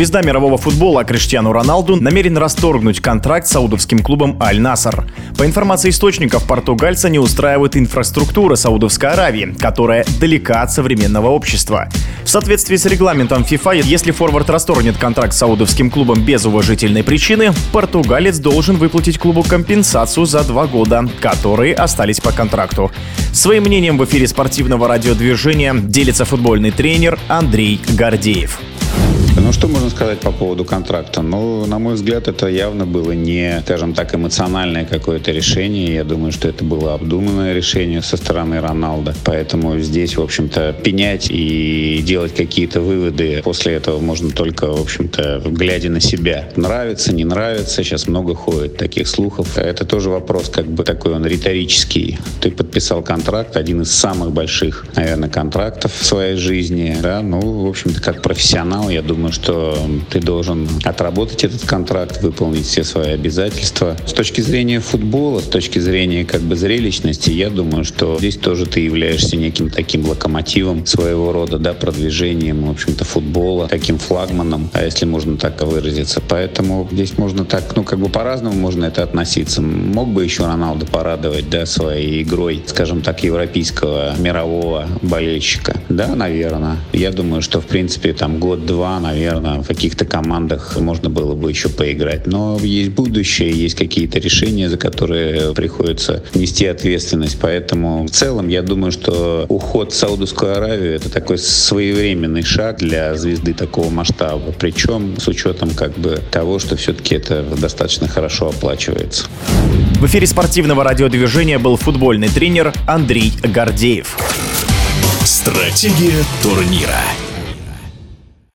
Звезда мирового футбола Криштиану Роналду намерен расторгнуть контракт с саудовским клубом Аль-Наср. По информации источников, португальца не устраивает инфраструктура Саудовской Аравии, которая далека от современного общества. В соответствии с регламентом FIFA, если форвард расторгнет контракт с саудовским клубом без уважительной причины, португалец должен выплатить клубу компенсацию за два года, которые остались по контракту. Своим мнением в эфире спортивного радиодвижения делится футбольный тренер Андрей Гордеев. Ну, что можно сказать по поводу контракта? Ну, на мой взгляд, это явно было не, скажем так, эмоциональное какое-то решение. Я думаю, что это было обдуманное решение со стороны Роналда. Поэтому здесь, в общем-то, пенять и делать какие-то выводы после этого можно только, в общем-то, глядя на себя. Нравится, не нравится. Сейчас много ходит таких слухов. Это тоже вопрос, как бы такой он риторический. Ты подписал контракт, один из самых больших, наверное, контрактов в своей жизни. Да? Ну, в общем-то, как профессионал, я думаю, что ты должен отработать этот контракт, выполнить все свои обязательства. С точки зрения футбола, с точки зрения как бы зрелищности, я думаю, что здесь тоже ты являешься неким таким локомотивом своего рода, да, продвижением, в общем-то, футбола, таким флагманом, а если можно так выразиться. Поэтому здесь можно так, ну, как бы по-разному можно это относиться. Мог бы еще Роналдо порадовать, да, своей игрой, скажем так, европейского, мирового болельщика. Да, наверное. Я думаю, что, в принципе, там год-два, наверное, в каких-то командах можно было бы еще поиграть. Но есть будущее, есть какие-то решения, за которые приходится нести ответственность. Поэтому в целом я думаю, что уход в Саудовскую Аравию это такой своевременный шаг для звезды такого масштаба. Причем с учетом как бы того, что все-таки это достаточно хорошо оплачивается. В эфире спортивного радиодвижения был футбольный тренер Андрей Гордеев. Стратегия турнира.